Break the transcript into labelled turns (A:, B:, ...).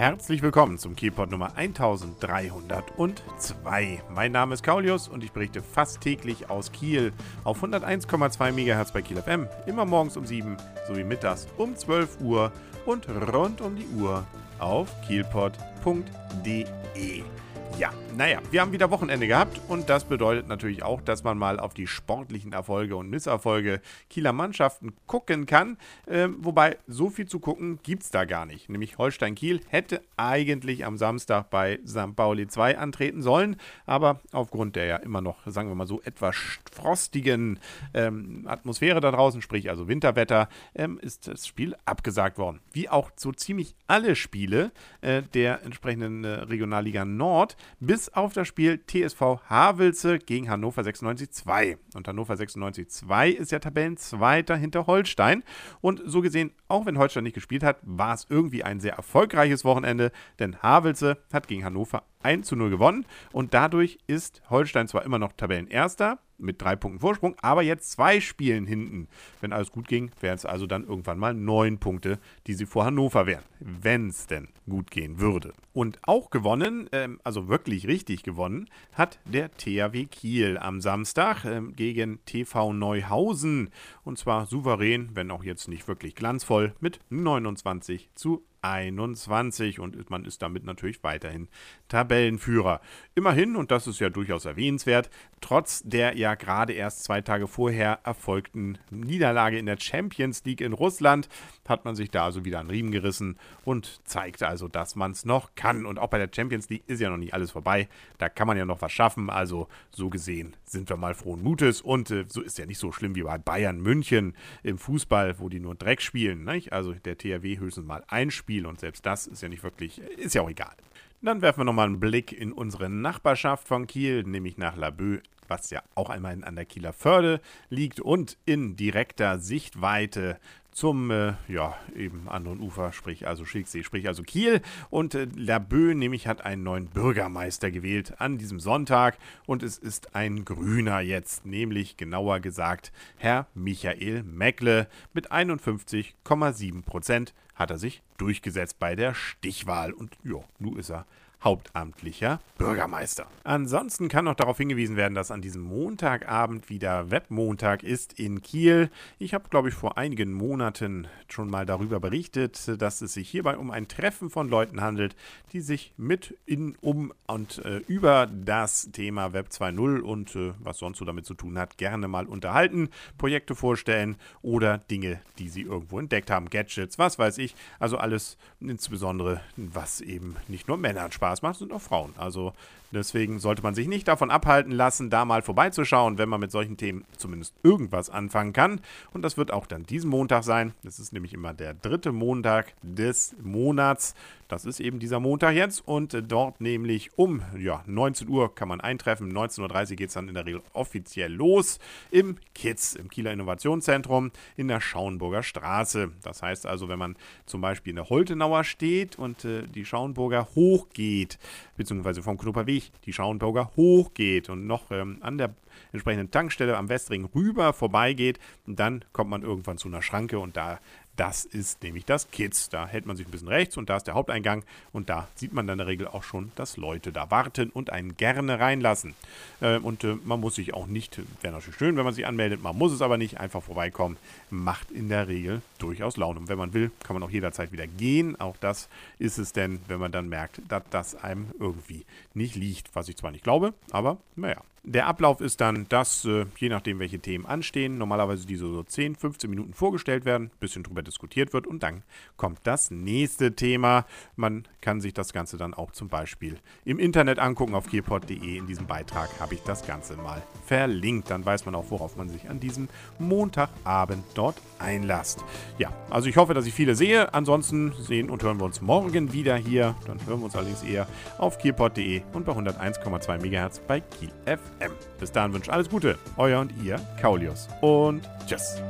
A: Herzlich willkommen zum Kielpot Nummer 1302. Mein Name ist Kaulius und ich berichte fast täglich aus Kiel auf 101,2 MHz bei Kiel FM, immer morgens um 7 sowie mittags um 12 Uhr und rund um die Uhr auf kielpot.de. Ja, naja, wir haben wieder Wochenende gehabt und das bedeutet natürlich auch, dass man mal auf die sportlichen Erfolge und Misserfolge Kieler Mannschaften gucken kann. Ähm, wobei, so viel zu gucken gibt es da gar nicht. Nämlich Holstein Kiel hätte eigentlich am Samstag bei St. Pauli 2 antreten sollen, aber aufgrund der ja immer noch, sagen wir mal so, etwas frostigen ähm, Atmosphäre da draußen, sprich also Winterwetter, ähm, ist das Spiel abgesagt worden. Wie auch so ziemlich alle Spiele äh, der entsprechenden äh, Regionalliga Nord bis auf das Spiel TSV Havelse gegen Hannover 96 2. Und Hannover 96 2 ist ja Tabellenzweiter hinter Holstein. Und so gesehen, auch wenn Holstein nicht gespielt hat, war es irgendwie ein sehr erfolgreiches Wochenende, denn Havelse hat gegen Hannover 1 zu 0 gewonnen und dadurch ist Holstein zwar immer noch Tabellenerster mit drei Punkten Vorsprung, aber jetzt zwei Spielen hinten. Wenn alles gut ging, wären es also dann irgendwann mal neun Punkte, die sie vor Hannover wären, wenn es denn gut gehen würde. Und auch gewonnen, ähm, also wirklich richtig gewonnen, hat der THW Kiel am Samstag ähm, gegen TV Neuhausen und zwar souverän, wenn auch jetzt nicht wirklich glanzvoll, mit 29 zu 21 und man ist damit natürlich weiterhin Tabellenführer. Immerhin, und das ist ja durchaus erwähnenswert, trotz der ja gerade erst zwei Tage vorher erfolgten Niederlage in der Champions League in Russland, hat man sich da also wieder an Riemen gerissen und zeigt also, dass man es noch kann. Und auch bei der Champions League ist ja noch nicht alles vorbei. Da kann man ja noch was schaffen. Also so gesehen sind wir mal frohen Mutes. Und äh, so ist ja nicht so schlimm wie bei Bayern München im Fußball, wo die nur Dreck spielen. Nicht? Also der THW höchstens mal ein Spiel und selbst das ist ja nicht wirklich, ist ja auch egal. Dann werfen wir nochmal einen Blick in unsere Nachbarschaft von Kiel, nämlich nach Laboe, was ja auch einmal an der Kieler Förde liegt und in direkter Sichtweite zum äh, ja, eben anderen Ufer, sprich also Schilksee, sprich also Kiel. Und äh, Laboe nämlich hat einen neuen Bürgermeister gewählt an diesem Sonntag und es ist ein Grüner jetzt, nämlich genauer gesagt Herr Michael Meckle mit 51,7 Prozent hat er sich durchgesetzt bei der Stichwahl. Und ja, nun ist er hauptamtlicher Bürgermeister. Ansonsten kann noch darauf hingewiesen werden, dass an diesem Montagabend wieder Webmontag ist in Kiel. Ich habe, glaube ich, vor einigen Monaten schon mal darüber berichtet, dass es sich hierbei um ein Treffen von Leuten handelt, die sich mit in, um und äh, über das Thema Web 2.0 und äh, was sonst so damit zu tun hat, gerne mal unterhalten, Projekte vorstellen oder Dinge, die sie irgendwo entdeckt haben, Gadgets, was weiß ich. Also alles insbesondere, was eben nicht nur Männern Spaß Spaß macht, sind auch Frauen. Also deswegen sollte man sich nicht davon abhalten lassen, da mal vorbeizuschauen, wenn man mit solchen Themen zumindest irgendwas anfangen kann. Und das wird auch dann diesen Montag sein. Das ist nämlich immer der dritte Montag des Monats. Das ist eben dieser Montag jetzt und dort nämlich um ja, 19 Uhr kann man eintreffen. 19.30 Uhr geht es dann in der Regel offiziell los im KITS, im Kieler Innovationszentrum in der Schauenburger Straße. Das heißt also, wenn man zum Beispiel in der Holtenauer steht und äh, die Schauenburger hochgeht, beziehungsweise vom Knupperweg die Schauenburger hochgeht und noch ähm, an der entsprechenden Tankstelle am Westring rüber vorbeigeht, dann kommt man irgendwann zu einer Schranke und da das ist nämlich das Kids. Da hält man sich ein bisschen rechts und da ist der Haupteingang und da sieht man dann in der Regel auch schon, dass Leute da warten und einen gerne reinlassen. Äh, und äh, man muss sich auch nicht, wäre natürlich schön, wenn man sich anmeldet, man muss es aber nicht, einfach vorbeikommen. Macht in der Regel durchaus Laune. Und wenn man will, kann man auch jederzeit wieder gehen. Auch das ist es denn, wenn man dann merkt, dass das einem irgendwie nicht liegt. Was ich zwar nicht glaube, aber naja. Der Ablauf ist dann, dass äh, je nachdem, welche Themen anstehen, normalerweise diese so 10, 15 Minuten vorgestellt werden, ein bisschen drüber diskutiert wird und dann kommt das nächste Thema. Man kann sich das Ganze dann auch zum Beispiel im Internet angucken auf gearpod.de. In diesem Beitrag habe ich das Ganze mal verlinkt. Dann weiß man auch, worauf man sich an diesem Montagabend dort einlasst. Ja, also ich hoffe, dass ich viele sehe. Ansonsten sehen und hören wir uns morgen wieder hier. Dann hören wir uns allerdings eher auf gearpod.de und bei 101,2 MHz bei Kiel FM. Bis dahin wünsche alles Gute. Euer und ihr, Kaulius. Und tschüss.